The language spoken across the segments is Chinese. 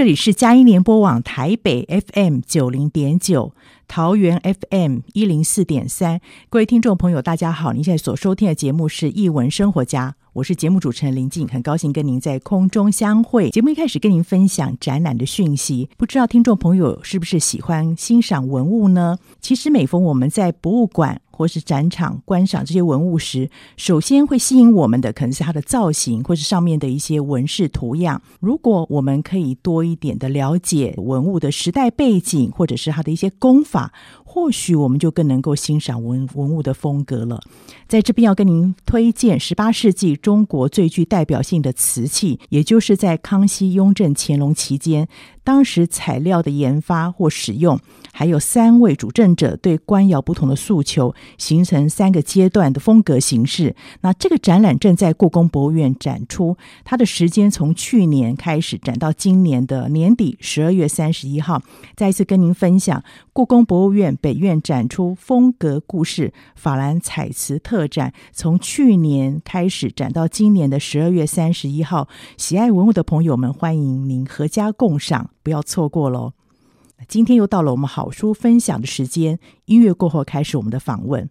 这里是佳音联播网台北 FM 九零点九。桃园 FM 一零四点三，各位听众朋友，大家好！您现在所收听的节目是《艺文生活家》，我是节目主持人林静，很高兴跟您在空中相会。节目一开始跟您分享展览的讯息，不知道听众朋友是不是喜欢欣赏文物呢？其实每逢我们在博物馆或是展场观赏这些文物时，首先会吸引我们的可能是它的造型，或是上面的一些纹饰图样。如果我们可以多一点的了解文物的时代背景，或者是它的一些功法，或许我们就更能够欣赏文文物的风格了。在这边要跟您推荐十八世纪中国最具代表性的瓷器，也就是在康熙、雍正、乾隆期间，当时材料的研发或使用。还有三位主政者对官窑不同的诉求，形成三个阶段的风格形式。那这个展览正在故宫博物院展出，它的时间从去年开始展到今年的年底十二月三十一号。再一次跟您分享，故宫博物院北院展出风格故事法兰彩瓷特展，从去年开始展到今年的十二月三十一号。喜爱文物的朋友们，欢迎您阖家共赏，不要错过喽。今天又到了我们好书分享的时间，音乐过后开始我们的访问。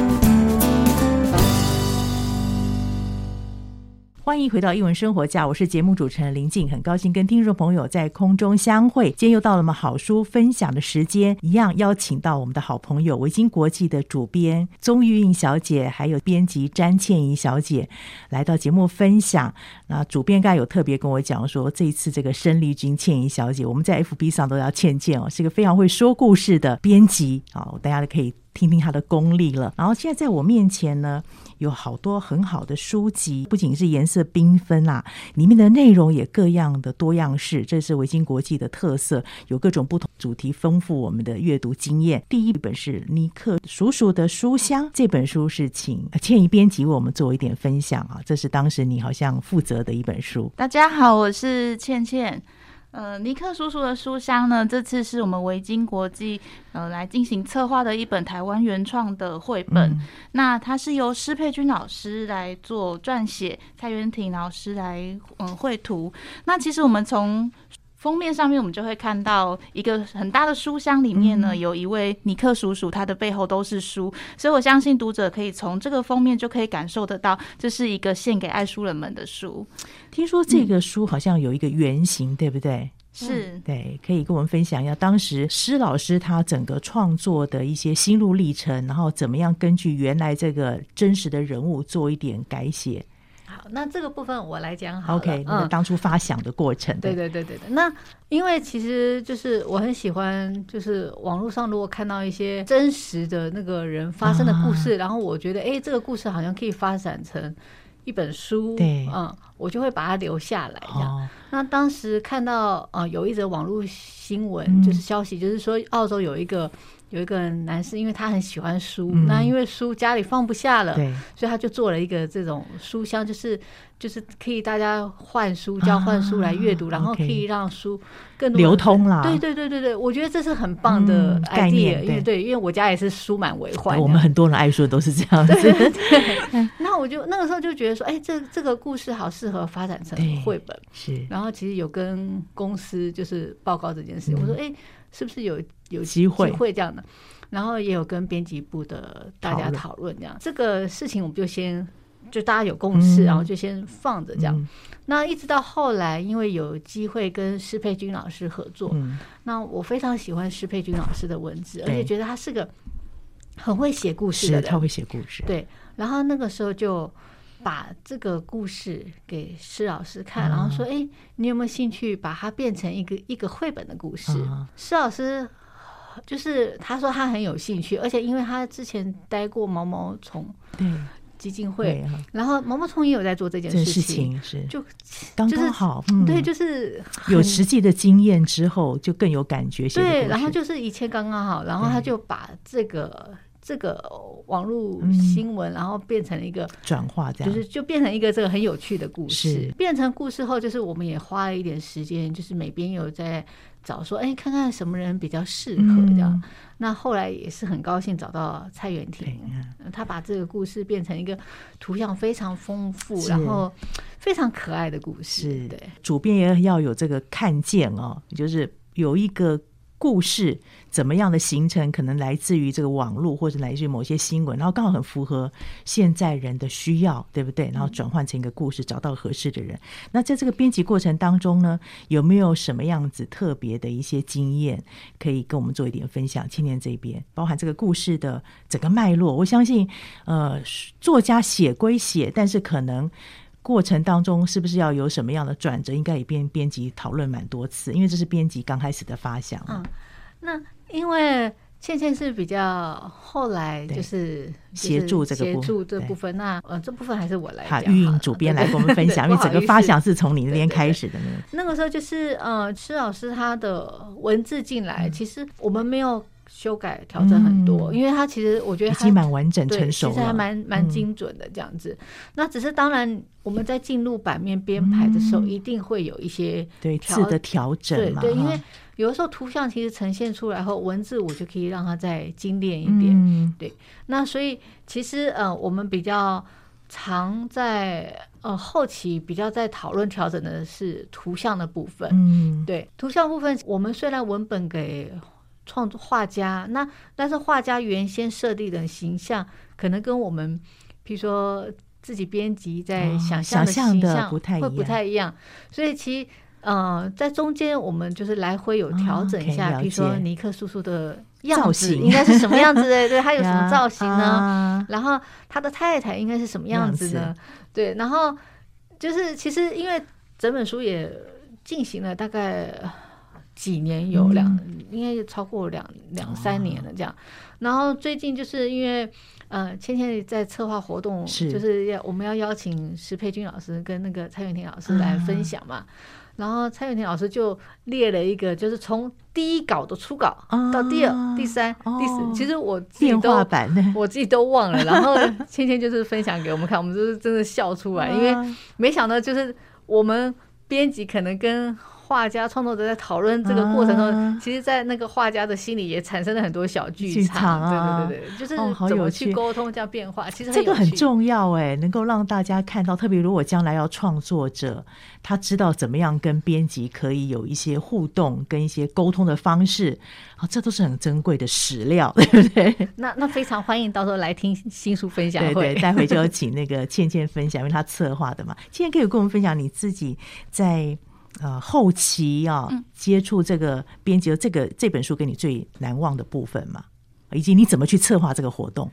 欢迎回到艺文生活家，我是节目主持人林静，很高兴跟听众朋友在空中相会。今天又到了我们好书分享的时间，一样邀请到我们的好朋友维京国际的主编宗玉印小姐，还有编辑詹倩怡小姐来到节目分享。那主编刚才有特别跟我讲说，这一次这个生力军倩怡小姐，我们在 FB 上都要倩倩哦，是个非常会说故事的编辑好，大家都可以听听他的功力了。然后现在在我面前呢。有好多很好的书籍，不仅是颜色缤纷啊，里面的内容也各样的多样式，这是维京国际的特色，有各种不同主题，丰富我们的阅读经验。第一本是尼克叔叔的书香，这本书是请倩怡编辑为我们做一点分享啊，这是当时你好像负责的一本书。大家好，我是倩倩。呃，尼克叔叔的书香呢，这次是我们维京国际呃来进行策划的一本台湾原创的绘本。嗯、那它是由施佩君老师来做撰写，蔡元廷老师来嗯绘图。那其实我们从封面上面，我们就会看到一个很大的书箱，里面呢有一位尼克叔叔，他的背后都是书，所以我相信读者可以从这个封面就可以感受得到，这是一个献给爱书人们的书。听说这个书好像有一个原型，嗯、对不对？是对，可以跟我们分享一下当时施老师他整个创作的一些心路历程，然后怎么样根据原来这个真实的人物做一点改写。好，那这个部分我来讲好了。OK，你们当初发想的过程。嗯、对对对对对。那因为其实就是我很喜欢，就是网络上如果看到一些真实的那个人发生的故事，啊、然后我觉得哎，这个故事好像可以发展成一本书。对，嗯，我就会把它留下来。这样。哦、那当时看到呃有一则网络新闻，嗯、就是消息，就是说澳洲有一个。有一个男士，因为他很喜欢书，嗯、那因为书家里放不下了，所以他就做了一个这种书箱，就是就是可以大家换书、交换书来阅读，啊、然后可以让书更多流通啦。对对对对对，我觉得这是很棒的 idea，、嗯、概念。因为对，因为我家也是书满为患。我们很多人爱书都是这样子。对，对，对，那我就那个时候就觉得说，哎，这这个故事好适合发展成绘本。是。然后其实有跟公司就是报告这件事，嗯、我说，哎。是不是有有机会会这样的？然后也有跟编辑部的大家讨论这样，这个事情我们就先就大家有共识，然后就先放着这样。那一直到后来，因为有机会跟施佩君老师合作，那我非常喜欢施佩君老师的文字，而且觉得他是个很会写故事的人，他会写故事。对，然后那个时候就。把这个故事给施老师看，然后说：“哎，你有没有兴趣把它变成一个一个绘本的故事？”施老师就是他说他很有兴趣，而且因为他之前待过毛毛虫基金会，然后毛毛虫也有在做这件事情，是就刚刚好，对，就是有实际的经验之后就更有感觉。对，然后就是一切刚刚好，然后他就把这个。这个网络新闻，然后变成了一个转化，这样就是就变成一个这个很有趣的故事。变成故事后，就是我们也花了一点时间，就是每边有在找说，哎，看看什么人比较适合这样。那后来也是很高兴找到蔡元廷，他把这个故事变成一个图像非常丰富，然后非常可爱的故事。对，主编也要有这个看见哦，就是有一个。故事怎么样的形成，可能来自于这个网络，或者来自于某些新闻，然后刚好很符合现在人的需要，对不对？然后转换成一个故事，找到合适的人。那在这个编辑过程当中呢，有没有什么样子特别的一些经验可以跟我们做一点分享？青年这边，包含这个故事的整个脉络，我相信，呃，作家写归写，但是可能。过程当中是不是要有什么样的转折？应该也编编辑讨论蛮多次，因为这是编辑刚开始的发想。嗯，那因为倩倩是比较后来就是协助这个协助这部分，那呃这部分还是我来讲。玉印主编来跟我们分享，因为整个发想是从你那边开始的呢。那个时候就是呃施老师他的文字进来，其实我们没有。修改调整很多，嗯、因为他其实我觉得他已经蛮完整成熟了，其实还蛮蛮精准的这样子。嗯、那只是当然，我们在进入版面编排的时候，一定会有一些对字的调整嘛。对，对，因为有的时候图像其实呈现出来后，文字我就可以让它再精炼一点。嗯、对，那所以其实呃，我们比较常在呃后期比较在讨论调整的是图像的部分。嗯，对，图像部分，我们虽然文本给创作画家，那但是画家原先设定的形象，可能跟我们，比如说自己编辑在想象的形象会不太一样，所以其实。嗯，在中间我们就是来回有调整一下，比如说尼克叔叔的样子应该是什么样子的？对，他有什么造型呢？然后他的太太应该是什么样子呢？对，然后就是其实因为整本书也进行了大概几年，有两应该超过两两三年了这样。然后最近就是因为呃，芊芊在策划活动，就是要我们要邀请石佩君老师跟那个蔡元婷老师来分享嘛。然后蔡元廷老师就列了一个，就是从第一稿的初稿到第二、啊、第三、哦、第四，其实我自己都我自己都忘了。然后芊芊就是分享给我们看，我们就是真的笑出来，因为没想到就是我们编辑可能跟。画家创作者在讨论这个过程中，啊、其实，在那个画家的心里也产生了很多小剧场，场啊、对对对，就是怎么去沟通这样变化，哦、其实这个很重要哎，能够让大家看到，特别如果将来要创作者，他知道怎么样跟编辑可以有一些互动，跟一些沟通的方式，啊，这都是很珍贵的史料，对不对？那那非常欢迎到时候来听新书分享会，对对，待会就要请那个倩倩分享，因为她策划的嘛。倩倩可以跟我们分享你自己在。呃，后期啊，接触这个编辑，这个这本书给你最难忘的部分嘛，以及你怎么去策划这个活动？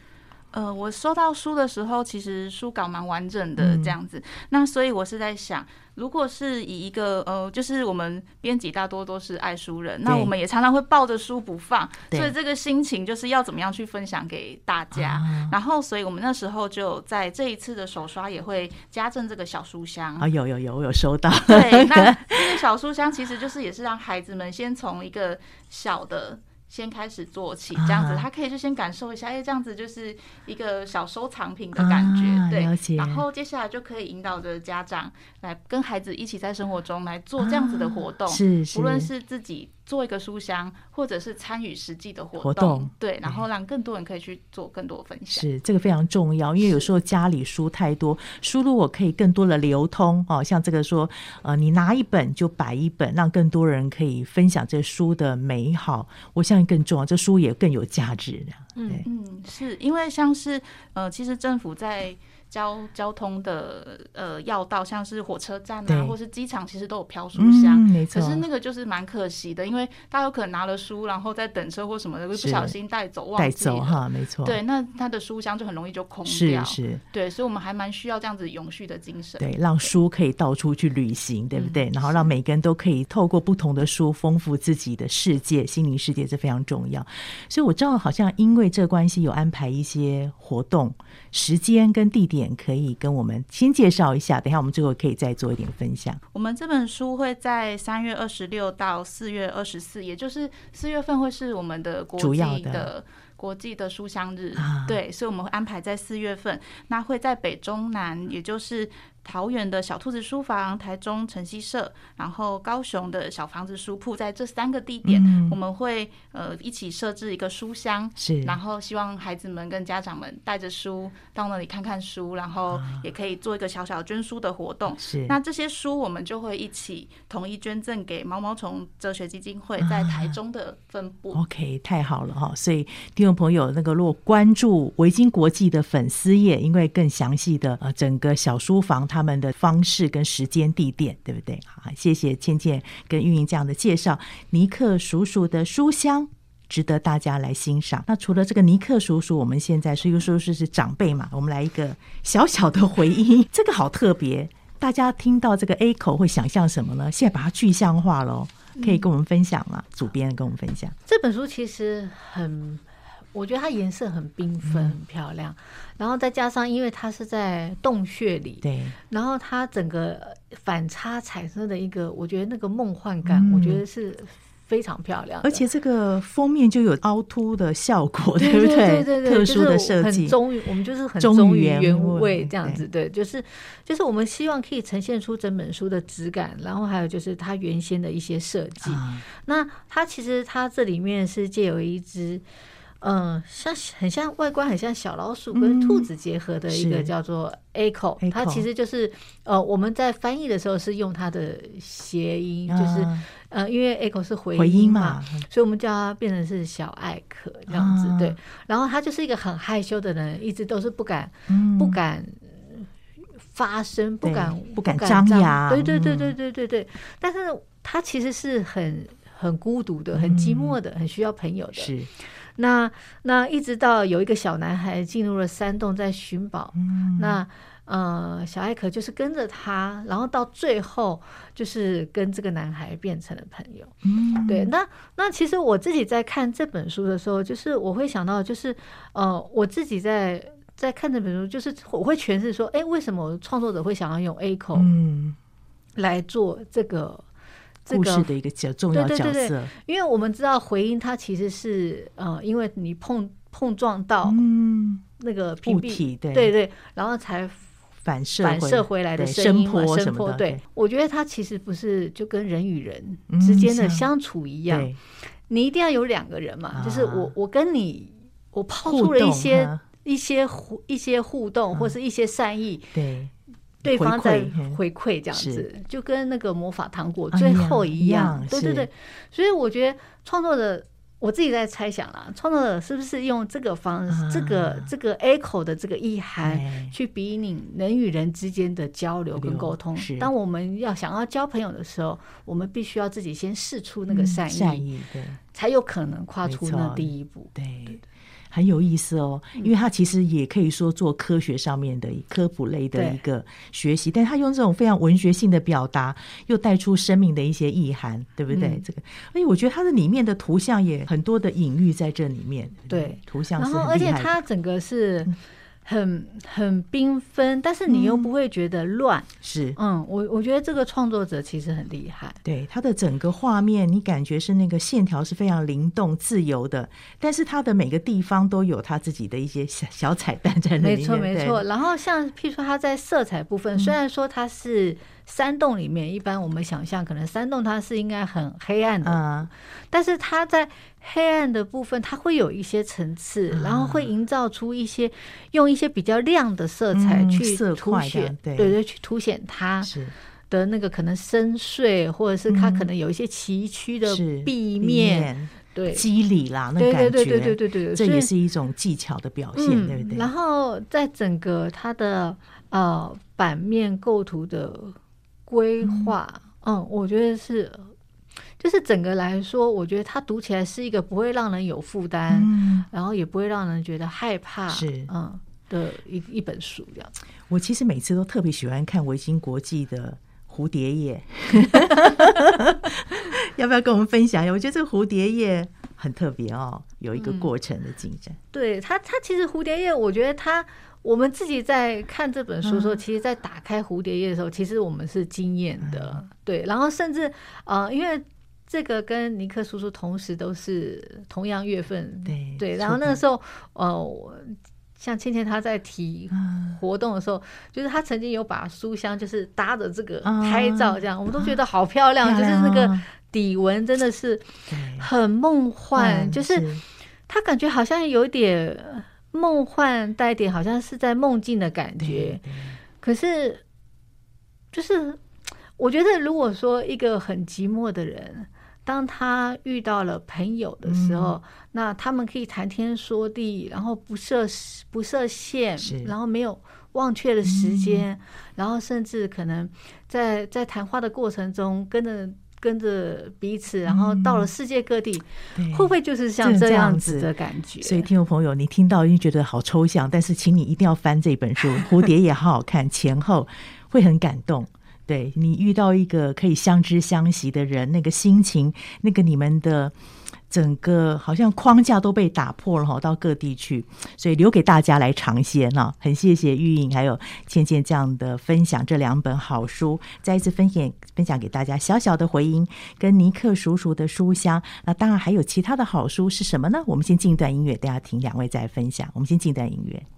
呃，我收到书的时候，其实书稿蛮完整的这样子，嗯、那所以我是在想，如果是以一个呃，就是我们编辑大多都是爱书人，那我们也常常会抱着书不放，所以这个心情就是要怎么样去分享给大家。然后，所以我们那时候就在这一次的手刷也会加赠这个小书箱啊，有有有，我有收到。对，那 这个小书箱其实就是也是让孩子们先从一个小的。先开始做起，这样子，他可以就先感受一下，哎，这样子就是一个小收藏品的感觉，啊、对。然后接下来就可以引导着家长来跟孩子一起在生活中来做这样子的活动，啊、是，是，无论是自己。做一个书香，或者是参与实际的活动，活动对，然后让更多人可以去做更多分享。是这个非常重要，因为有时候家里书太多，书如果可以更多的流通哦，像这个说，呃，你拿一本就摆一本，让更多人可以分享这书的美好，我相信更重要，这书也更有价值。嗯嗯，是因为像是呃，其实政府在。交交通的呃要道，像是火车站啊，或是机场，其实都有飘书箱。嗯、没错。可是那个就是蛮可惜的，因为大家有可能拿了书，然后在等车或什么的，会不小心带走，忘记带走哈，没错。对，那他的书箱就很容易就空掉。是是。对，所以我们还蛮需要这样子永续的精神。对，让书可以到处去旅行，对不对？嗯、然后让每个人都可以透过不同的书丰富自己的世界、心灵世界，这非常重要。所以我知道，好像因为这关系，有安排一些活动。时间跟地点可以跟我们先介绍一下，等一下我们最后可以再做一点分享。我们这本书会在三月二十六到四月二十四，也就是四月份会是我们的国际的国际的书香日，啊、对，所以我们会安排在四月份，那会在北中南，也就是。桃园的小兔子书房、台中晨曦社，然后高雄的小房子书铺，在这三个地点，嗯、我们会呃一起设置一个书箱，是，然后希望孩子们跟家长们带着书到那里看看书，然后也可以做一个小小捐书的活动。是，那这些书我们就会一起统一捐赠给毛毛虫哲学基金会在台中的分部。啊、OK，太好了哈！所以听众朋友，那个如果关注维京国际的粉丝页，因为更详细的呃整个小书房它。他们的方式跟时间地点，对不对？好，谢谢倩倩跟运营这样的介绍。尼克叔叔的书香值得大家来欣赏。那除了这个尼克叔叔，我们现在是一个叔叔是长辈嘛，我们来一个小小的回音，这个好特别。大家听到这个 A 口会想象什么呢？现在把它具象化喽，可以跟我们分享吗？主编跟我们分享。这本书其实很。我觉得它颜色很缤纷，很漂亮，嗯、然后再加上因为它是在洞穴里，对，然后它整个反差产生的一个，我觉得那个梦幻感，嗯、我觉得是非常漂亮。而且这个封面就有凹凸的效果，对不对？对对对，特殊的设计，很忠于我们就是很忠于原味这样子，对，就是就是我们希望可以呈现出整本书的质感，然后还有就是它原先的一些设计。啊、那它其实它这里面是借有一支。嗯，像很像外观很像小老鼠跟兔子结合的一个叫做 Echo，它其实就是呃我们在翻译的时候是用它的谐音，就是呃因为 Echo 是回音嘛，所以我们叫它变成是小艾可这样子。对，然后他就是一个很害羞的人，一直都是不敢不敢发声，不敢不敢张扬。对对对对对对对，但是他其实是很很孤独的，很寂寞的，很需要朋友的。是。那那一直到有一个小男孩进入了山洞，在寻宝。嗯、那呃，小艾可就是跟着他，然后到最后就是跟这个男孩变成了朋友。嗯，对。那那其实我自己在看这本书的时候，就是我会想到，就是呃，我自己在在看这本书，就是我会诠释说，哎，为什么创作者会想要用 Echo 嗯来做这个。故事的一个角重要角色，对对。对对，因为我们知道回音它其实是呃，因为你碰碰撞到那个物体，对。对对，然后才反射反射回来的声音嘛，声波。对，我觉得它其实不是就跟人与人之间的相处一样，你一定要有两个人嘛，就是我我跟你我抛出了一些一些互一些互动或是一些善意，对。对方在回馈这样子，就跟那个魔法糖果最后一样，对对对。所以我觉得创作者，我自己在猜想啦，创作者是不是用这个方式，这个这个 echo 的这个意涵，去比拟人与人之间的交流跟沟通。当我们要想要交朋友的时候，我们必须要自己先试出那个善意，对，才有可能跨出那第一步。对。很有意思哦，因为他其实也可以说做科学上面的科普类的一个学习，但他用这种非常文学性的表达，又带出生命的一些意涵，对不对？嗯、这个，而且我觉得它的里面的图像也很多的隐喻在这里面。对，对，图像是而且它整个是。很很缤纷，但是你又不会觉得乱。是，嗯，我我觉得这个创作者其实很厉害。对，他的整个画面，你感觉是那个线条是非常灵动、自由的，但是他的每个地方都有他自己的一些小小彩蛋在那里面。没错，没错。然后像譬如说他在色彩部分，虽然说他是。山洞里面，一般我们想象可能山洞它是应该很黑暗的，嗯、但是它在黑暗的部分，它会有一些层次，嗯、然后会营造出一些用一些比较亮的色彩去凸显，对。对，对，去凸显它的那个可能深邃，或者是它可能有一些崎岖的壁面，对。肌理啦，那感觉，对对对对对对，这也是一种技巧的表现，嗯、对不对？然后在整个它的呃版面构图的。规划，嗯，我觉得是，就是整个来说，我觉得它读起来是一个不会让人有负担，嗯，然后也不会让人觉得害怕，是，嗯，的一一本书这样。我其实每次都特别喜欢看维京国际的蝴蝶叶，要不要跟我们分享一下？我觉得这个蝴蝶叶很特别哦，有一个过程的进展。嗯、对它，它其实蝴蝶叶，我觉得它。我们自己在看这本书的时候，其实，在打开蝴蝶页的时候，其实我们是惊艳的，对。然后甚至呃，因为这个跟尼克叔叔同时都是同样月份，对对。然后那个时候，呃，像倩倩她在提活动的时候，就是她曾经有把书香就是搭着这个拍照，这样我们都觉得好漂亮，就是那个底纹真的是很梦幻，就是她感觉好像有点。梦幻带点，好像是在梦境的感觉。可是，就是我觉得，如果说一个很寂寞的人，当他遇到了朋友的时候，嗯、那他们可以谈天说地，然后不设不设限，然后没有忘却的时间，嗯、然后甚至可能在在谈话的过程中跟着。跟着彼此，然后到了世界各地，嗯、会不会就是像这样子的感觉？所以，听众朋友，你听到一定觉得好抽象，但是请你一定要翻这本书，《蝴蝶》也好好看，前后会很感动。对，你遇到一个可以相知相惜的人，那个心情，那个你们的。整个好像框架都被打破了哈，到各地去，所以留给大家来尝鲜哈。很谢谢玉莹还有倩倩这样的分享，这两本好书再一次分享分享给大家。小小的回音跟尼克叔叔的书香，那当然还有其他的好书是什么呢？我们先进一段音乐，大家听两位再分享。我们先进段音乐。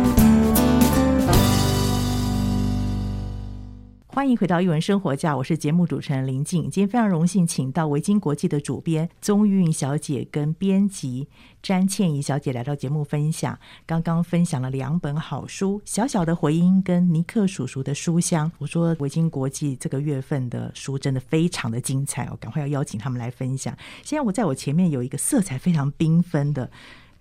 欢迎回到艺文生活家，我是节目主持人林静。今天非常荣幸，请到维京国际的主编宗韵小姐跟编辑詹倩怡小姐来到节目分享。刚刚分享了两本好书，《小小的回音》跟尼克叔叔的书香。我说维京国际这个月份的书真的非常的精彩，我赶快要邀请他们来分享。现在我在我前面有一个色彩非常缤纷的。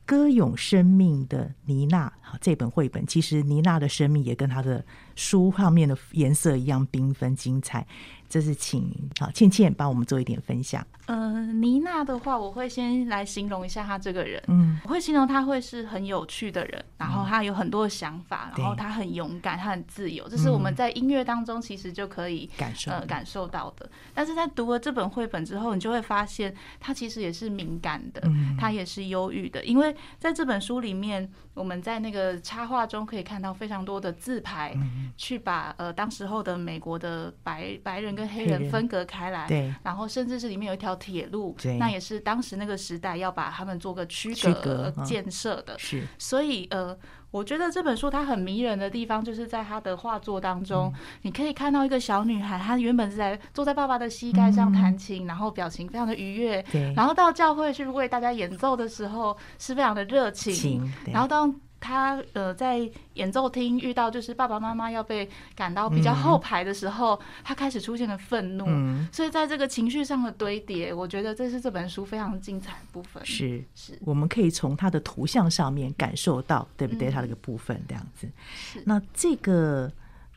歌咏生命的妮娜，这本绘本其实妮娜的生命也跟她的书画面的颜色一样缤纷精彩。这是请好倩倩帮我们做一点分享。呃，妮娜的话，我会先来形容一下她这个人。嗯，我会形容她会是很有趣的人，然后她有很多的想法，然后她很勇敢，她很自由。这是我们在音乐当中其实就可以感受呃感受到的。但是在读了这本绘本之后，你就会发现她其实也是敏感的，她也是忧郁的。因为在这本书里面，我们在那个插画中可以看到非常多的自拍，去把呃当时候的美国的白白人。跟黑人分隔开来，对，然后甚至是里面有一条铁路，那也是当时那个时代要把他们做个区隔建设的。是，所以呃，我觉得这本书它很迷人的地方，就是在他的画作当中，你可以看到一个小女孩，她原本是在坐在爸爸的膝盖上弹琴，然后表情非常的愉悦，对，然后到教会去为大家演奏的时候是非常的热情，然后当。他呃，在演奏厅遇到就是爸爸妈妈要被赶到比较后排的时候，嗯、他开始出现了愤怒，嗯、所以在这个情绪上的堆叠，我觉得这是这本书非常精彩的部分。是是，我们可以从他的图像上面感受到，对不对？他这个部分这样子。是。那这个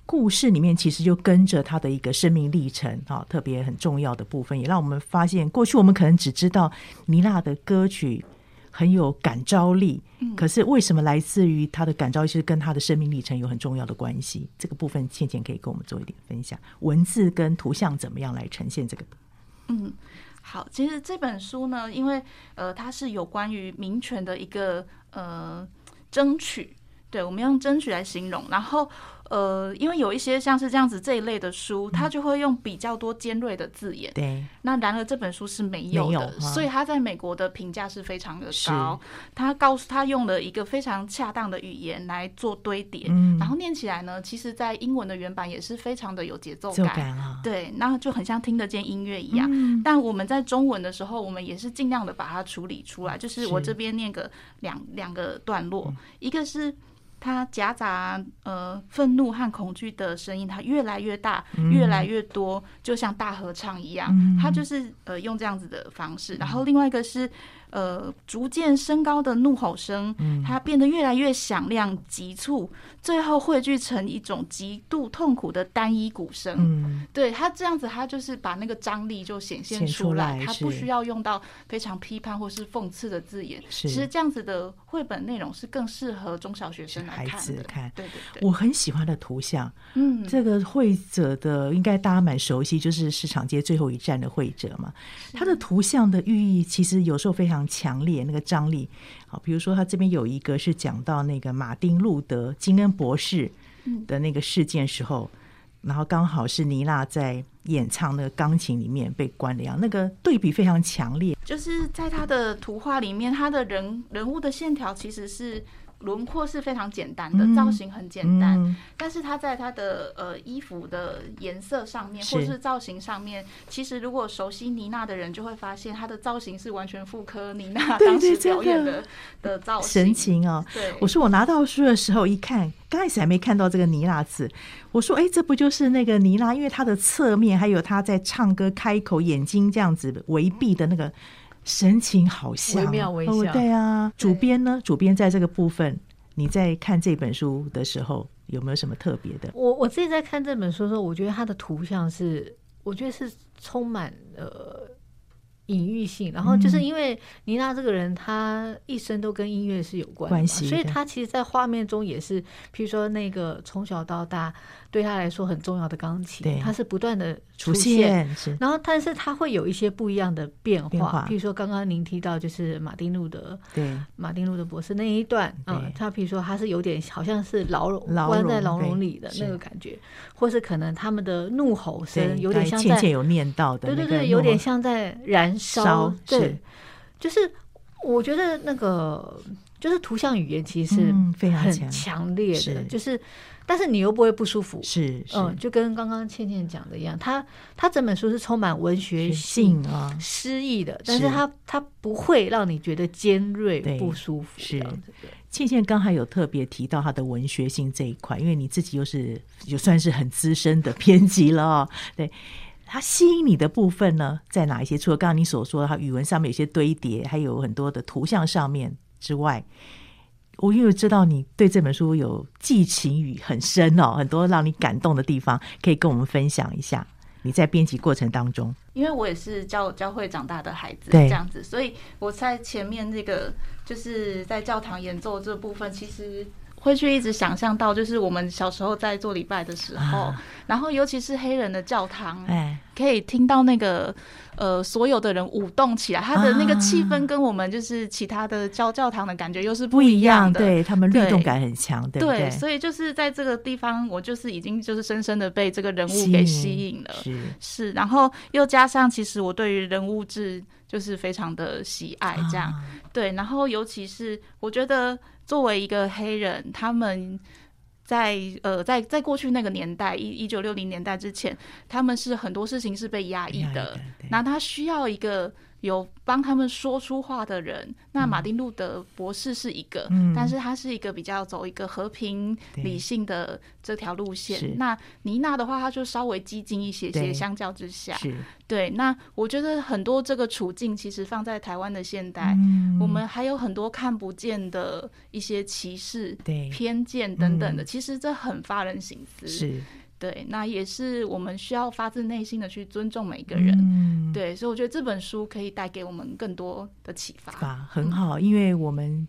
故事里面其实就跟着他的一个生命历程啊，特别很重要的部分，也让我们发现，过去我们可能只知道妮娜的歌曲。很有感召力，可是为什么来自于他的感召力是跟他的生命历程有很重要的关系？这个部分倩倩可以跟我们做一点分享，文字跟图像怎么样来呈现这个？嗯，好，其实这本书呢，因为呃，它是有关于民权的一个呃争取，对，我们用争取来形容，然后。呃，因为有一些像是这样子这一类的书，他就会用比较多尖锐的字眼。对。那然而这本书是没有的，所以他在美国的评价是非常的高。他告诉他用了一个非常恰当的语言来做堆叠，然后念起来呢，其实在英文的原版也是非常的有节奏感。对，那就很像听得见音乐一样。但我们在中文的时候，我们也是尽量的把它处理出来。就是我这边念个两两个段落，一个是。它夹杂呃愤怒和恐惧的声音，它越来越大，越来越多，就像大合唱一样。它就是呃用这样子的方式。然后另外一个是。呃，逐渐升高的怒吼声，它变得越来越响亮、急促，最后汇聚成一种极度痛苦的单一鼓声。嗯，对，他这样子，他就是把那个张力就显现出来，他不需要用到非常批判或是讽刺的字眼。其实这样子的绘本内容是更适合中小学生来看的。看，对对对，我很喜欢的图像。嗯，这个绘者的应该大家蛮熟悉，就是市场街最后一站的绘者嘛。他的图像的寓意其实有时候非常强烈，那个张力，好，比如说他这边有一个是讲到那个马丁路德金恩博士的那个事件时候，然后刚好是妮娜在演唱那个钢琴里面被关了，那个对比非常强烈。就是在他的图画里面，他的人人物的线条其实是。轮廓是非常简单的，造型很简单，嗯、但是他在他的呃衣服的颜色上面，或者是造型上面，其实如果熟悉妮娜的人就会发现，他的造型是完全复刻妮娜 当时表演的的造型神情哦。对，我说我拿到书的时候一看，刚开始还没看到这个妮娜字，我说哎，这不就是那个妮娜？因为她的侧面还有她在唱歌开口，眼睛这样子微闭的那个。神情好像，微妙微笑。哦，对啊，主编呢？主编在这个部分，你在看这本书的时候有没有什么特别的？我我自己在看这本书的时候，我觉得它的图像是，我觉得是充满呃隐喻性，然后就是因为妮娜这个人，她一生都跟音乐是有关系，所以她其实，在画面中也是，譬如说那个从小到大对他来说很重要的钢琴，它是不断的出现，然后但是它会有一些不一样的变化，譬如说刚刚您提到就是马丁路德，对，马丁路德博士那一段，嗯，他譬如说他是有点好像是牢笼关在牢笼里的那个感觉，或是可能他们的怒吼声有点像在，有念到的，对对对，有点像在燃。烧对，就是我觉得那个就是图像语言其实是非常很强烈的，就是但是你又不会不舒服，是嗯，就跟刚刚倩倩讲的一样，他他整本书是充满文学性啊诗意的，但是他他不会让你觉得尖锐不舒服。是倩倩刚才有特别提到他的文学性这一块，因为你自己又是就算是很资深的编辑了哦，对。它吸引你的部分呢，在哪一些？除了刚刚你所说的，它语文上面有些堆叠，还有很多的图像上面之外，我因为知道你对这本书有寄情语很深哦，很多让你感动的地方，可以跟我们分享一下。你在编辑过程当中，因为我也是教教会长大的孩子，这样子，所以我在前面那个就是在教堂演奏这部分，其实。会去一直想象到，就是我们小时候在做礼拜的时候，啊、然后尤其是黑人的教堂，哎，可以听到那个呃所有的人舞动起来，他的那个气氛跟我们就是其他的教教堂的感觉又是不一样的，样对他们律动感很强，对，对，对，对，所以就是在这个地方，我就是已经就是深深的被这个人物给吸引了，是。是，然后又加上其实我对于人物志就是非常的喜爱，这样、啊、对，然后尤其是我觉得。作为一个黑人，他们在呃，在在过去那个年代，一一九六零年代之前，他们是很多事情是被压抑的，那他需要一个。有帮他们说出话的人，那马丁路德博士是一个，嗯、但是他是一个比较走一个和平理性的这条路线。那妮娜的话，他就稍微激进一些些，相较之下，对。那我觉得很多这个处境，其实放在台湾的现代，嗯、我们还有很多看不见的一些歧视、偏见等等的，嗯、其实这很发人省思。是。对，那也是我们需要发自内心的去尊重每一个人。嗯、对，所以我觉得这本书可以带给我们更多的启发。很好，因为我们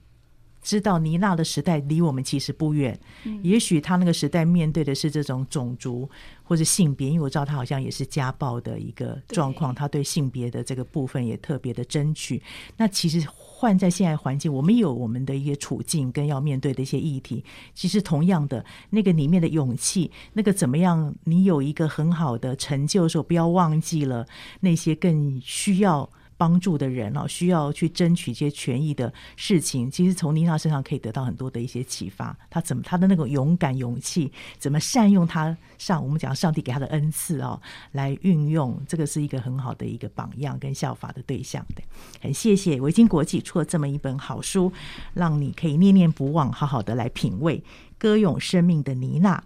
知道妮娜的时代离我们其实不远。嗯、也许她那个时代面对的是这种种族或者性别，因为我知道她好像也是家暴的一个状况，她对性别的这个部分也特别的争取。那其实。换在现在环境，我们有我们的一些处境跟要面对的一些议题。其实同样的，那个里面的勇气，那个怎么样？你有一个很好的成就的时候，不要忘记了那些更需要。帮助的人哦，需要去争取一些权益的事情，其实从妮娜身上可以得到很多的一些启发。他怎么他的那种勇敢、勇气，怎么善用他上我们讲上帝给他的恩赐哦，来运用，这个是一个很好的一个榜样跟效法的对象的。很谢谢维京国际出了这么一本好书，让你可以念念不忘，好好的来品味歌咏生命的妮娜。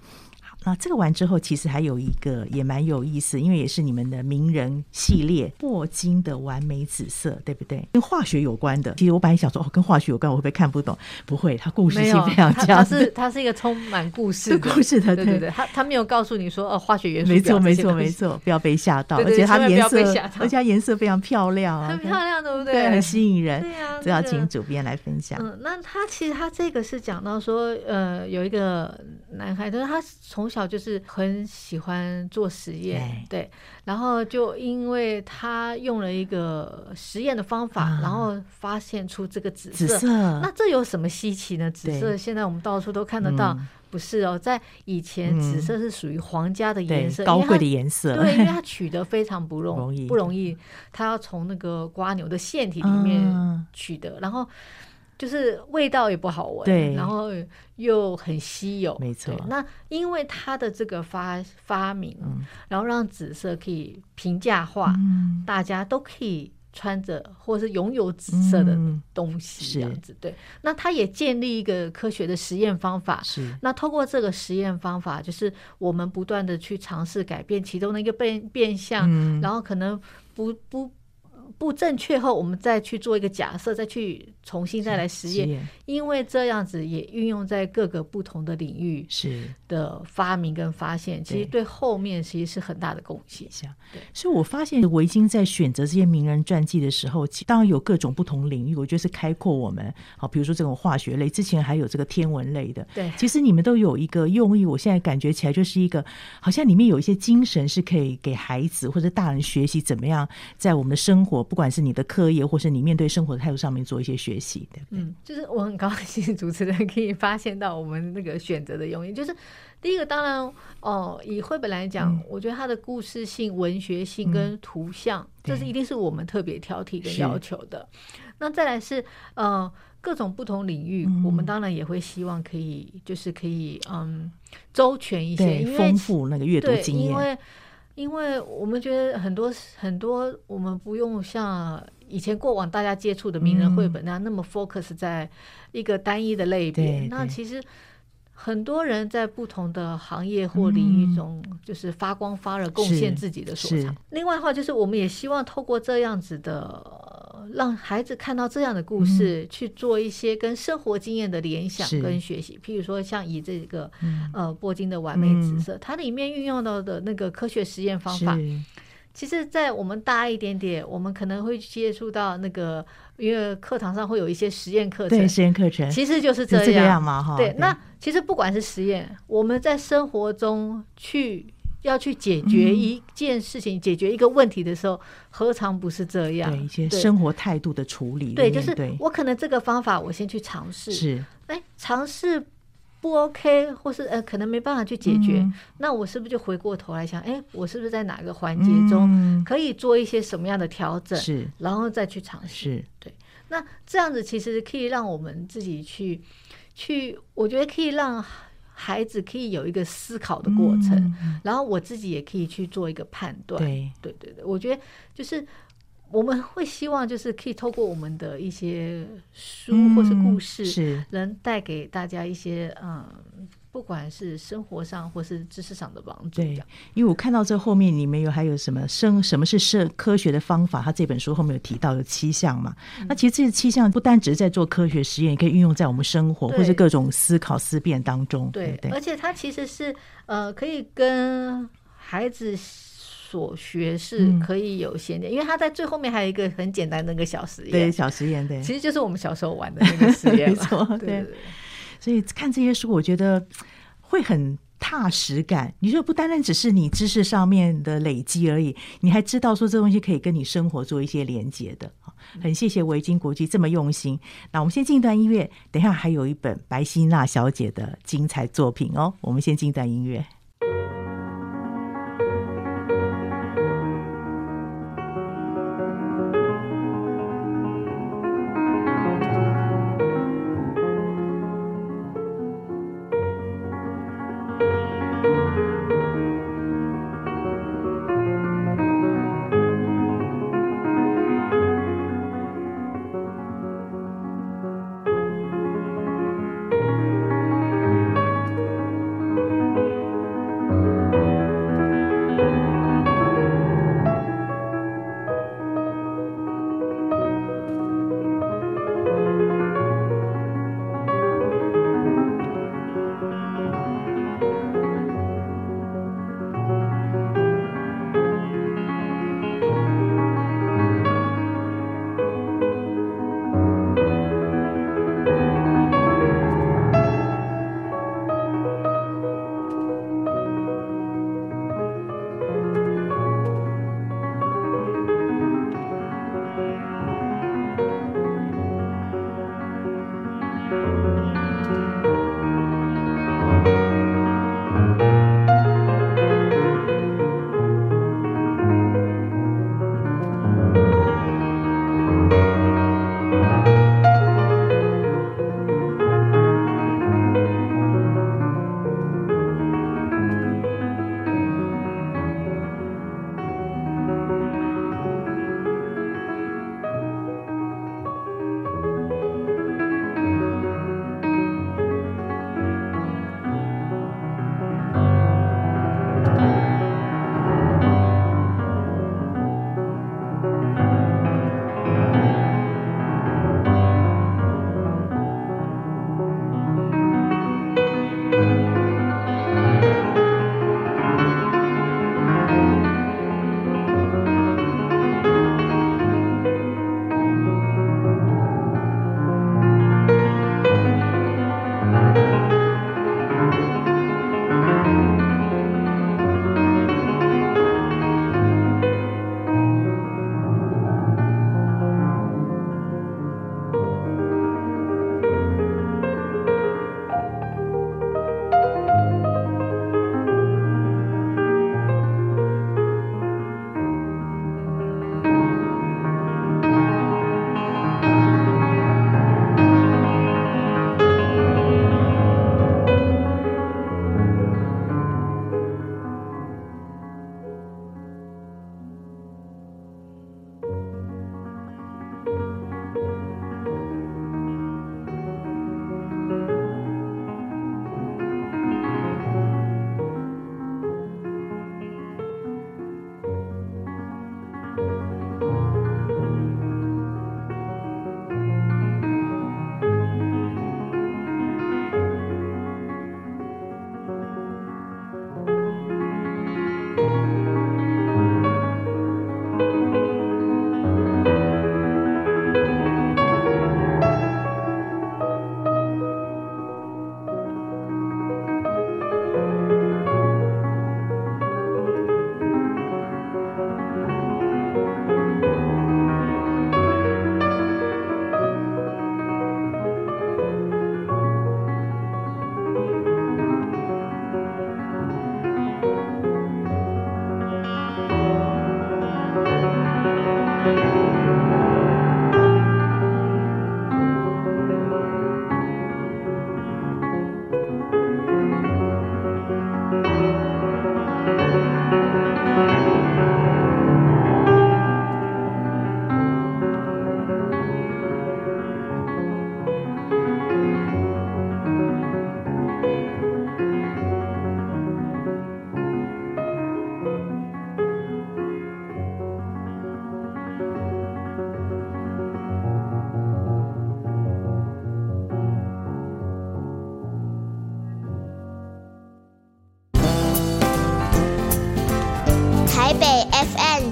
那这个完之后，其实还有一个也蛮有意思，因为也是你们的名人系列《霍金的完美紫色》，对不对？跟化学有关的。其实我本来想说，哦，跟化学有关，我会不会看不懂？不会，它故事性非常强。它是它是一个充满故事的 故事的，对对对。他他没有告诉你说，哦，化学元素。没错没错没错，不要被吓到。而且它颜色，而且它颜色非常漂亮啊，很漂亮，对不对？对，很吸引人。对啊，这要请主编来分享。嗯，那他其实他这个是讲到说，呃，有一个男孩，就是他从小就是很。喜欢做实验，对，然后就因为他用了一个实验的方法，然后发现出这个紫色。那这有什么稀奇呢？紫色现在我们到处都看得到，不是哦，在以前紫色是属于皇家的颜色，高贵的颜色。对，因为它 取得非常不容易，不容易，它要从那个瓜牛的腺体里面取得，然后。就是味道也不好闻，对，然后又很稀有，没错。那因为它的这个发发明，嗯、然后让紫色可以平价化，嗯、大家都可以穿着或是拥有紫色的东西，这样子。嗯、对，那它也建立一个科学的实验方法，是。那透过这个实验方法，就是我们不断的去尝试改变其中的一个变变相，嗯、然后可能不不。不正确后，我们再去做一个假设，再去重新再来实验，因为这样子也运用在各个不同的领域是。的发明跟发现，其实对后面其实是很大的贡献。对，所以我发现维京在选择这些名人传记的时候，当然有各种不同领域，我觉得是开阔我们。好，比如说这种化学类，之前还有这个天文类的，对，其实你们都有一个用意，我现在感觉起来就是一个，好像里面有一些精神是可以给孩子或者大人学习怎么样在我们的生活，不管是你的课业，或是你面对生活的态度上面做一些学习，对不对？嗯，就是我很高兴主持人可以发现到我们那个选择的用意，就是第一个，当然哦，以绘本来讲，嗯，我觉得它的故事性、文学性跟图像，嗯，这是一定是我们特别挑剔跟要求的。那再来是呃各种不同领域，嗯，我们当然也会希望可以就是可以嗯周全一些，丰富那个阅读经验，因为。因为我们觉得很多很多，我们不用像以前过往大家接触的名人绘本那样那么 focus 在一个单一的类别。那其实很多人在不同的行业或领域中，就是发光发热，贡献自己的所长。另外的话，就是我们也希望透过这样子的。让孩子看到这样的故事，嗯，去做一些跟生活经验的联想跟学习。譬如说，像以这个、嗯、呃波金的完美紫色，嗯，它里面运用到的那个科学实验方法，其实，在我们大一点点，我们可能会接触到那个，因为课堂上会有一些实验课程，对实验课程，其实就是这样，这样嘛，哈。对，那其实不管是实验，我们在生活中去。要去解决一件事情、嗯、解决一个问题的时候，何尝不是这样？对一些生活态度的处理，对，就是我可能这个方法我先去尝试，是哎，尝试不 OK，或是呃可能没办法去解决、嗯，那我是不是就回过头来想，哎，我是不是在哪个环节中可以做一些什么样的调整？是、嗯，然后再去尝试。对，那这样子其实可以让我们自己去去，我觉得可以让。孩子可以有一个思考的过程，嗯，然后我自己也可以去做一个判断。对，对，对，对，我觉得就是我们会希望，就是可以透过我们的一些书或是故事，是能带给大家一些嗯。不管是生活上或是知识上的帮助，对，因为我看到这后面你们有还有什么生什么是生科学的方法，他这本书后面有提到有七项嘛、嗯。那其实这七项不单只是在做科学实验，也可以运用在我们生活或是各种思考思辨当中。对，对对，而且它其实是呃可以跟孩子所学是可以有衔接、嗯，因为他在最后面还有一个很简单的那个小实验，对，小实验，对，其实就是我们小时候玩的那个实验，没错，对。对所以看这些书，我觉得会很踏实感。你说不单单只是你知识上面的累积而已，你还知道说这东西可以跟你生活做一些连接的。很谢谢维京国际这么用心。那我们先进一段音乐，等一下还有一本白希娜小姐的精彩作品哦。我们先进一段音乐。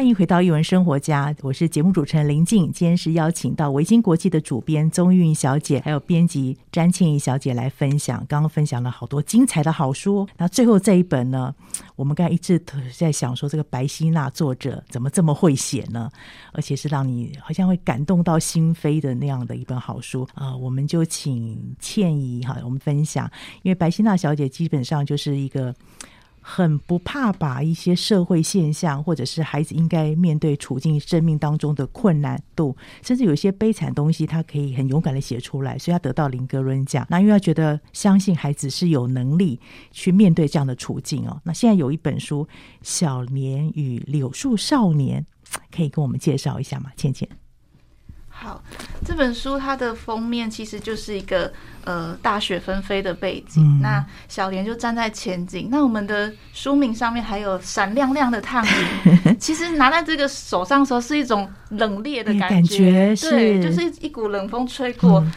欢迎回到一文生活家，我是节目主持人林静。今天是邀请到维京国际的主编宗韵小姐，还有编辑詹倩怡小姐来分享。刚刚分享了好多精彩的好书，那最后这一本呢，我们刚才一直在想说，这个白希娜作者怎么这么会写呢？而且是让你好像会感动到心扉的那样的一本好书啊、我们就请倩怡哈，我们分享，因为白希娜小姐基本上就是一个。很不怕把一些社会现象，或者是孩子应该面对处境、生命当中的困难度，甚至有一些悲惨东西，他可以很勇敢的写出来，所以他得到林格伦奖。那因为他觉得相信孩子是有能力去面对这样的处境哦。那现在有一本书《小年与柳树少年》，可以跟我们介绍一下吗？倩倩。好，这本书它的封面其实就是一个呃大雪纷飞的背景，嗯、那小莲就站在前景。那我们的书名上面还有闪亮亮的烫银，其实拿在这个手上的时候是一种冷冽的感觉，感觉对，就是一股冷风吹过。嗯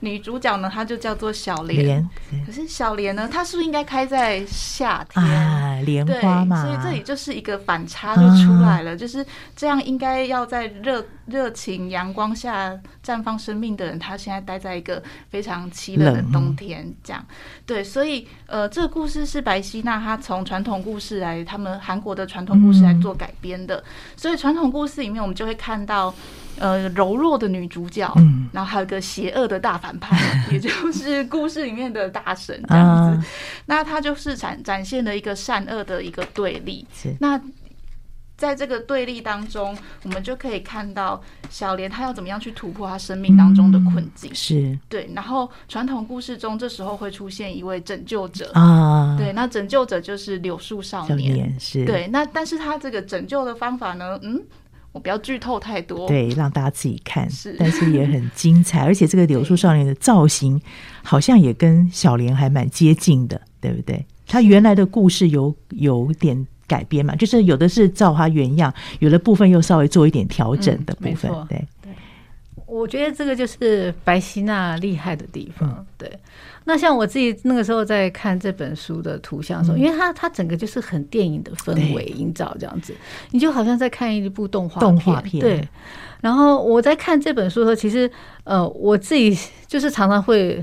女主角呢，她就叫做小莲。可是小莲呢，她是不是应该开在夏天？啊，莲花嘛。所以这里就是一个反差就出来了，啊、就是这样应该要在热热情阳光下绽放生命的人，他现在待在一个非常凄冷的冬天，这样。对，所以呃，这个故事是白希娜她从传统故事来，他们韩国的传统故事来做改编的。嗯、所以传统故事里面，我们就会看到。呃，柔弱的女主角，嗯，然后还有个邪恶的大反派，也就是故事里面的大神这样子。那他就是展展现了一个善恶的一个对立。是。那在这个对立当中，我们就可以看到小莲她要怎么样去突破她生命当中的困境。是。对。然后传统故事中，这时候会出现一位拯救者啊。对。那拯救者就是柳树少年。是。对。那但是他这个拯救的方法呢？嗯。我不要剧透太多，对，让大家自己看。是，但是也很精彩，而且这个柳树少年的造型好像也跟小莲还蛮接近的，对不对？他原来的故事有有点改编嘛，就是有的是照它原样，有的部分又稍微做一点调整的部分，嗯、对。我觉得这个就是白希娜厉害的地方。对，那像我自己那个时候在看这本书的图像的时候，因为它它整个就是很电影的氛围营造，这样子，你就好像在看一部动画动画片。对。然后我在看这本书的时候，其实呃，我自己就是常常会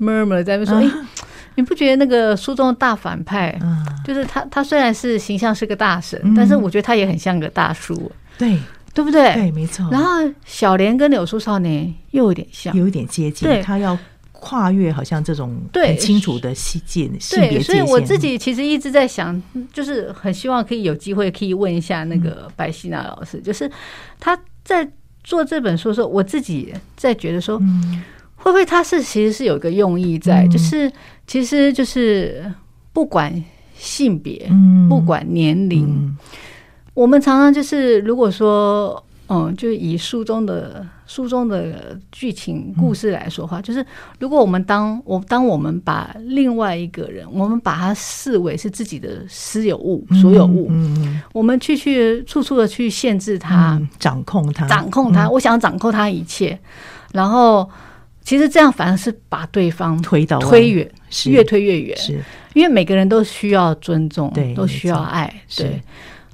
murmur 在那边说：“哎，你不觉得那个书中的大反派，就是他他虽然是形象是个大神，但是我觉得他也很像个大叔。”对。对不对？对，没错。然后小莲跟柳树少年又有点像，有一点接近。对，他要跨越好像这种很清楚的细节性别界限。所以我自己其实一直在想，就是很希望可以有机会可以问一下那个白希娜老师，嗯、就是他在做这本书的时候，我自己在觉得说，嗯、会不会他是其实是有一个用意在，嗯、就是其实就是不管性别，嗯、不管年龄。嗯。我们常常就是，如果说，嗯，就以书中的书中的剧情故事来说话，就是如果我们当我当我们把另外一个人，我们把他视为是自己的私有物、所有物，我们去去处处的去限制他、掌控他、掌控他，我想掌控他一切，然后其实这样反而是把对方推到推远，越推越远，是。因为每个人都需要尊重，对，都需要爱，对。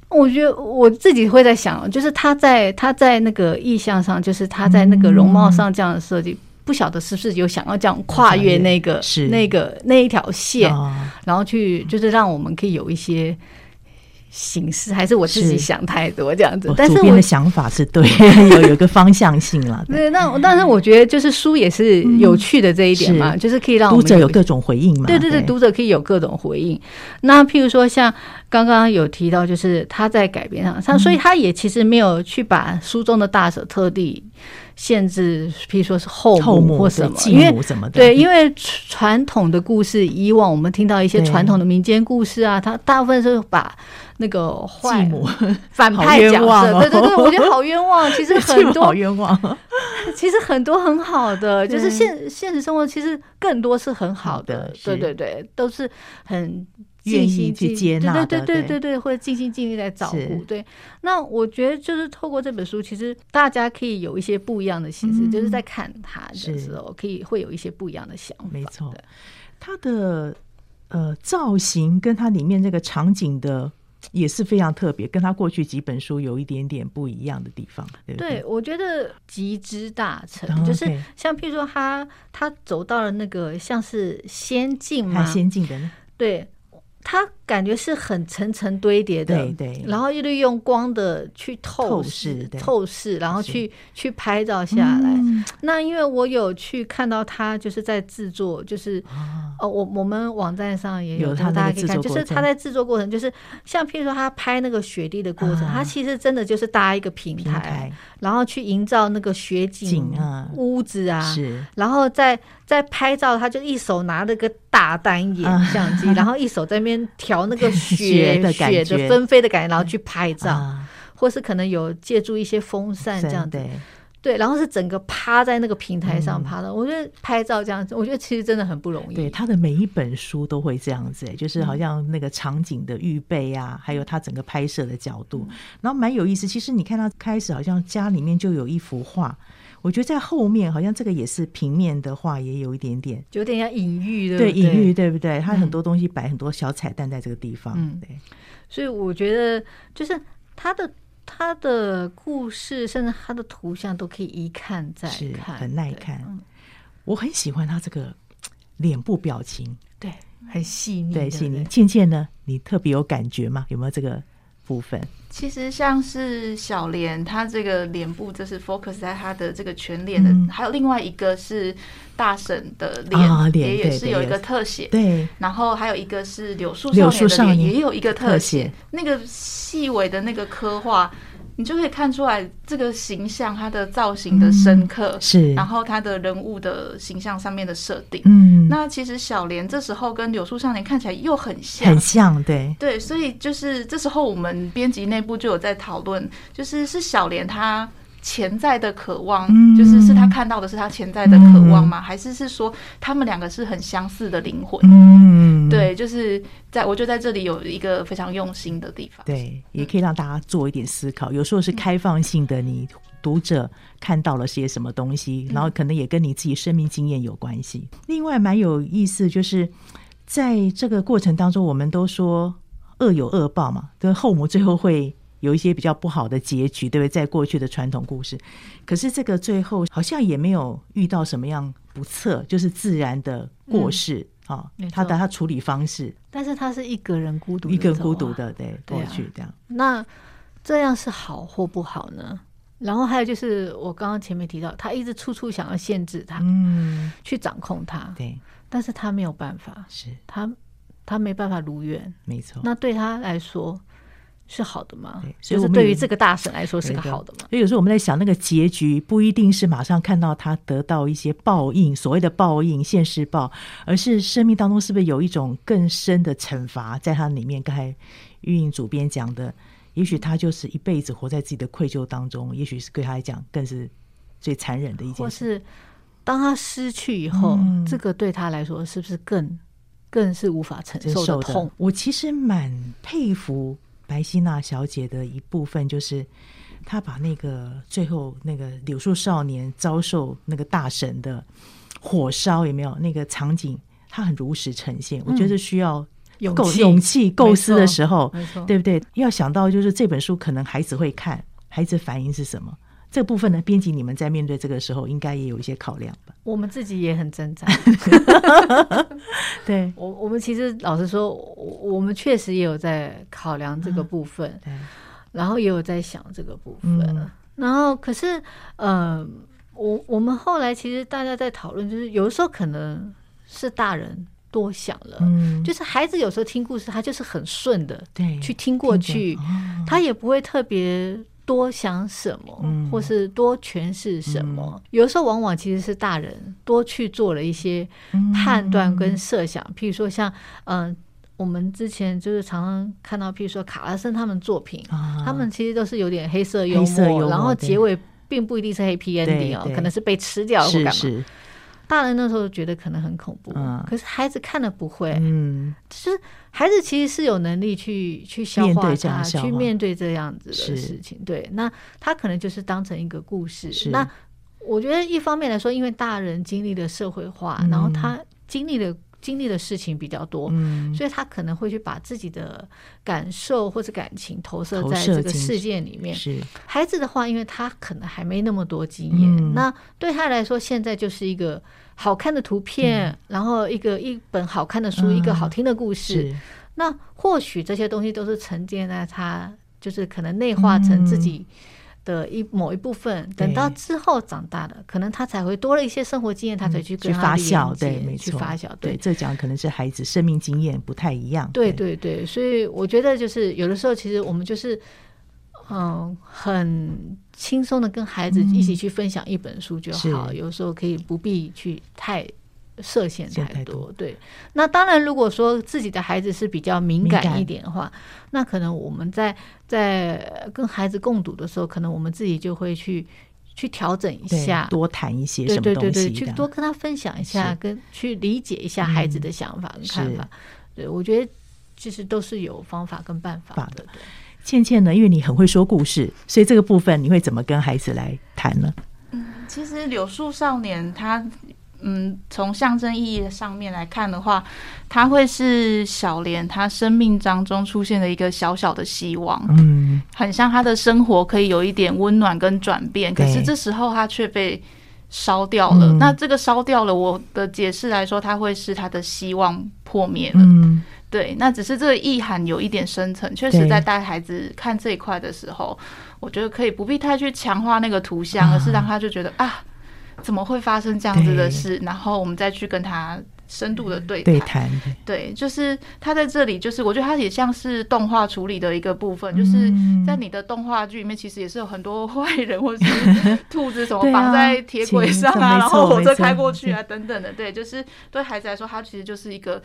我觉得我自己会在想，就是他在他在那个意向上，就是他在那个容貌上这样的设计，不晓得是不是有想要这样跨越那个是。那个那一条线，然后去就是让我们可以有一些。形式还是我自己想太多这样子，但是我的想法是对，有有个方向性了。对，那但是我觉得就是书也是有趣的这一点嘛，就是可以让读者有各种回应嘛。对对对，读者可以有各种回应。那譬如说像刚刚有提到，就是他在改编上，他所以他也其实没有去把书中的大手特地限制，譬如说是后母或什么，继母什么的。对，因为传统的故事，以往我们听到一些传统的民间故事啊，他大部分是把那个坏母 反派角色，对对对，我觉得好冤枉。其实 很多好冤枉，其实很多很好的，就是现现实生活其实更多是很好的，对对对，都是很。尽心去接纳的，对对对对对，或者尽心尽力在照顾。对，那我觉得就是透过这本书，其实大家可以有一些不一样的形式，就是在看他的时候，可以会有一些不一样的想法。没错，它的呃造型跟它里面这个场景的也是非常特别，跟他过去几本书有一点点不一样的地方。对，对我觉得集之大成，就是像譬如说他他走到了那个像是仙境嘛，仙境的呢，对。它感觉是很层层堆叠的，对对，然后又利用光的去透视、透视，然后去去拍照下来。那因为我有去看到他就是在制作，就是哦，我我们网站上也有，大家可以看，就是他在制作过程，就是像譬如说他拍那个雪地的过程，他其实真的就是搭一个平台，然后去营造那个雪景啊、屋子啊，是，然后再在拍照，他就一手拿了个大单眼相机，然后一手在那边调那个 雪雪的纷飞的感觉，然后去拍照，或是可能有借助一些风扇这样子，对，然后是整个趴在那个平台上趴的。我觉得拍照这样子，我觉得其实真的很不容易。对，他的每一本书都会这样子，就是好像那个场景的预备啊，还有他整个拍摄的角度，然后蛮有意思。其实你看他开始好像家里面就有一幅画。我觉得在后面好像这个也是平面的话，也有一点点，有点像隐喻，对隐喻，对不对？它很多东西摆很多小彩蛋在这个地方，嗯，对。所以我觉得，就是他的他的故事，甚至他的图像，都可以一看再看，很耐看。我很喜欢他这个脸部表情，对，很细腻，对细腻。倩倩呢，你特别有感觉吗？有没有这个？部分其实像是小莲，她这个脸部就是 focus 在她的这个全脸的，嗯、还有另外一个是大婶的脸，哦、也也是有一个特写。对，然后还有一个是柳树少年的脸，也有一个特写。那个细微的那个刻画。你就可以看出来这个形象，它的造型的深刻，嗯、是，然后它的人物的形象上面的设定，嗯，那其实小莲这时候跟柳树少年看起来又很像，很像，对，对，所以就是这时候我们编辑内部就有在讨论，就是是小莲她。潜在的渴望，就是是他看到的是他潜在的渴望吗？还是是说他们两个是很相似的灵魂？嗯，对，就是在我就在这里有一个非常用心的地方。对，也可以让大家做一点思考。有时候是开放性的，你读者看到了些什么东西，然后可能也跟你自己生命经验有关系。另外，蛮有意思，就是在这个过程当中，我们都说恶有恶报嘛，跟后母最后会。有一些比较不好的结局，对不对？在过去的传统故事，可是这个最后好像也没有遇到什么样不测，就是自然的过世啊。他的他处理方式，但是他是一个人孤独，一个人孤独的对过去这样。那这样是好或不好呢？然后还有就是我刚刚前面提到，他一直处处想要限制他，嗯，去掌控他，对，但是他没有办法，是他他没办法如愿，没错。那对他来说。是好的吗？所以，就是对于这个大神来说是个好的吗？所以有时候我们在想，那个结局不一定是马上看到他得到一些报应，所谓的报应、现世报，而是生命当中是不是有一种更深的惩罚在他里面？刚才玉颖主编讲的，也许他就是一辈子活在自己的愧疚当中，也许是对他来讲更是最残忍的一件事。或是当他失去以后，嗯、这个对他来说是不是更更是无法承受的痛？我其实蛮佩服。白希娜小姐的一部分就是，她把那个最后那个柳树少年遭受那个大神的火烧，有没有那个场景？她很如实呈现。我觉得需要够勇气构思的时候，对不对？要想到就是这本书可能孩子会看，孩子反应是什么？这部分呢，编辑你们在面对这个时候，应该也有一些考量吧？我们自己也很挣扎。对我，我们其实老实说，我们确实也有在考量这个部分，嗯、然后也有在想这个部分。嗯、然后，可是，呃，我我们后来其实大家在讨论，就是有的时候可能是大人多想了。嗯，就是孩子有时候听故事，他就是很顺的，对，去听过去，哦、他也不会特别多想什么，嗯、或是多诠释什么。嗯、有时候往往其实是大人多去做了一些判断跟设想，嗯、譬如说像嗯。我们之前就是常常看到，譬如说卡拉森他们作品，啊、他们其实都是有点黑色幽默，幽默，然后结尾并不一定是 happy ending 哦，可能是被吃掉或干嘛。是是大人那时候觉得可能很恐怖，嗯、可是孩子看了不会。嗯，就是孩子其实是有能力去去消化它，去面对这样子的事情。对，那他可能就是当成一个故事。那我觉得一方面来说，因为大人经历了社会化，嗯、然后他经历了。经历的事情比较多，嗯，所以他可能会去把自己的感受或者感情投射在这个事件里面。是。孩子的话，因为他可能还没那么多经验，嗯、那对他来说，现在就是一个好看的图片，嗯、然后一个一本好看的书，嗯、一个好听的故事。那或许这些东西都是沉淀在他，就是可能内化成自己。的一某一部分，等到之后长大了，可能他才会多了一些生活经验，他才去跟他发酵，对，没错，去发酵，对，这讲可能是孩子生命经验不太一样，对对。对，所以我觉得就是有的时候，其实我们就是嗯，很轻松的跟孩子一起去分享一本书就好，有时候可以不必去太。设限太多，对。那当然，如果说自己的孩子是比较敏感一点的话，那可能我们在在跟孩子共读的时候，可能我们自己就会去去调整一下，多谈一些什么东西，对对对对，去多跟他分享一下，跟去理解一下孩子的想法跟看法。对，我觉得其实都是有方法跟办法的。倩倩呢，因为你很会说故事，所以这个部分你会怎么跟孩子来谈呢？嗯，其实柳树少年他。嗯，从象征意义的上面来看的话，他会是小莲他生命当中出现的一个小小的希望，嗯，很像他的生活可以有一点温暖跟转变，可是这时候他却被烧掉了。那这个烧掉了，我的解释来说，他会是他的希望破灭了。嗯，对，那只是这个意涵有一点深层，确实在带孩子看这一块的时候，我觉得可以不必太去强化那个图像，而是让他就觉得啊。怎么会发生这样子的事？然后我们再去跟他深度的对谈。对谈，对，就是他在这里，就是我觉得他也像是动画处理的一个部分，就是在你的动画剧里面，其实也是有很多坏人或者是兔子什么绑在铁轨上啊，然后火车开过去啊等等的。对，就是对孩子来说，他其实就是一个。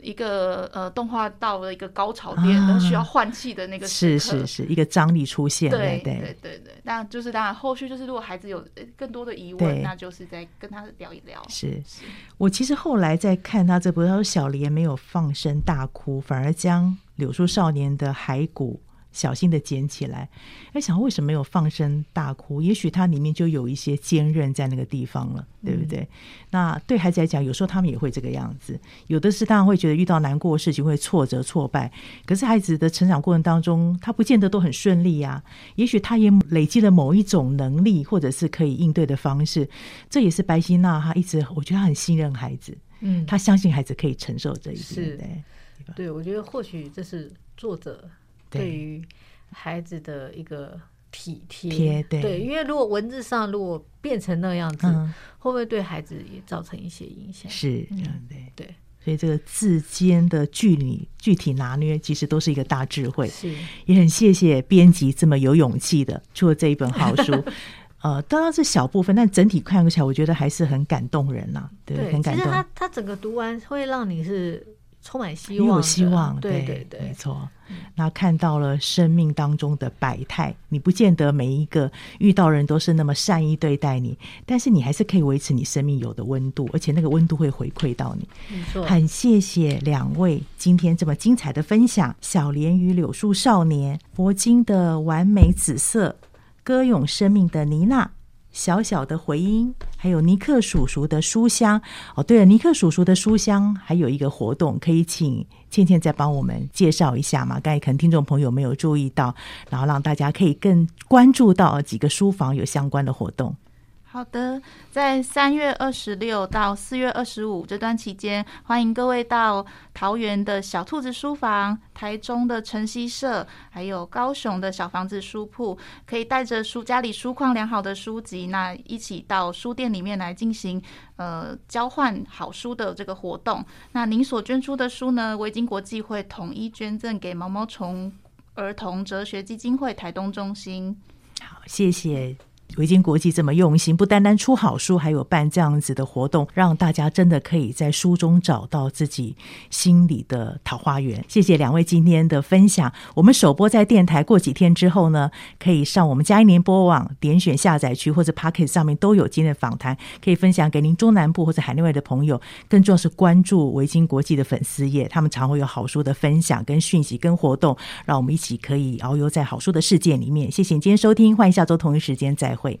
一个呃，动画到了一个高潮点，然后需要换气的那个是是是，一个张力出现，对对对。那就是当然，后续就是如果孩子有更多的疑问，那就是再跟他聊一聊。是是，我其实后来在看他这部，他说小莲没有放声大哭，反而将柳树少年的骸骨。小心的捡起来，哎，想为什么没有放声大哭？也许它里面就有一些坚韧在那个地方了，对不对？嗯、那对孩子来讲，有时候他们也会这个样子。有的是当然会觉得遇到难过的事情会挫折挫败，可是孩子的成长过程当中，他不见得都很顺利呀、啊。也许他也累积了某一种能力，或者是可以应对的方式。这也是白希娜她一直，我觉得他很信任孩子，嗯，他相信孩子可以承受这一点。是对，对，对，我觉得或许这是作者。对于孩子的一个体贴，对，对，因为如果文字上如果变成那样子，嗯、会不会对孩子也造成一些影响？是，嗯，对对，所以这个字间的距离具体拿捏，其实都是一个大智慧。是，也很谢谢编辑这么有勇气的出了这一本好书。呃，当然是小部分，但整体看起来，我觉得还是很感动人呐、啊。对，对很感动。其实他他整个读完会让你是。充满希望，有希望，对对对，没错。那看到了生命当中的百态，你不见得每一个遇到人都是那么善意对待你，但是你还是可以维持你生命有的温度，而且那个温度会回馈到你。没错，很谢谢两位今天这么精彩的分享，《小莲与柳树少年》，佛经的完美紫色，歌咏生命的妮娜。小小的回音，还有尼克叔叔的书香哦。对了，尼克叔叔的书香还有一个活动，可以请倩倩再帮我们介绍一下嘛？刚才可能听众朋友没有注意到，然后让大家可以更关注到几个书房有相关的活动。好的，在三月二十六到四月二十五这段期间，欢迎各位到桃园的小兔子书房、台中的晨曦社，还有高雄的小房子书铺，可以带着书家里书况良好的书籍，那一起到书店里面来进行呃交换好书的这个活动。那您所捐出的书呢，维京国际会统一捐赠给毛毛虫儿童哲学基金会台东中心。好，谢谢。维京国际这么用心，不单单出好书，还有办这样子的活动，让大家真的可以在书中找到自己心里的桃花源。谢谢两位今天的分享。我们首播在电台，过几天之后呢，可以上我们嘉音联播网点选下载区或者 Pocket 上面都有今天的访谈，可以分享给您中南部或者海内外的朋友。更重要是关注维京国际的粉丝页，他们常会有好书的分享、跟讯息、跟活动，让我们一起可以遨游在好书的世界里面。谢谢你今天收听，欢迎下周同一时间再会。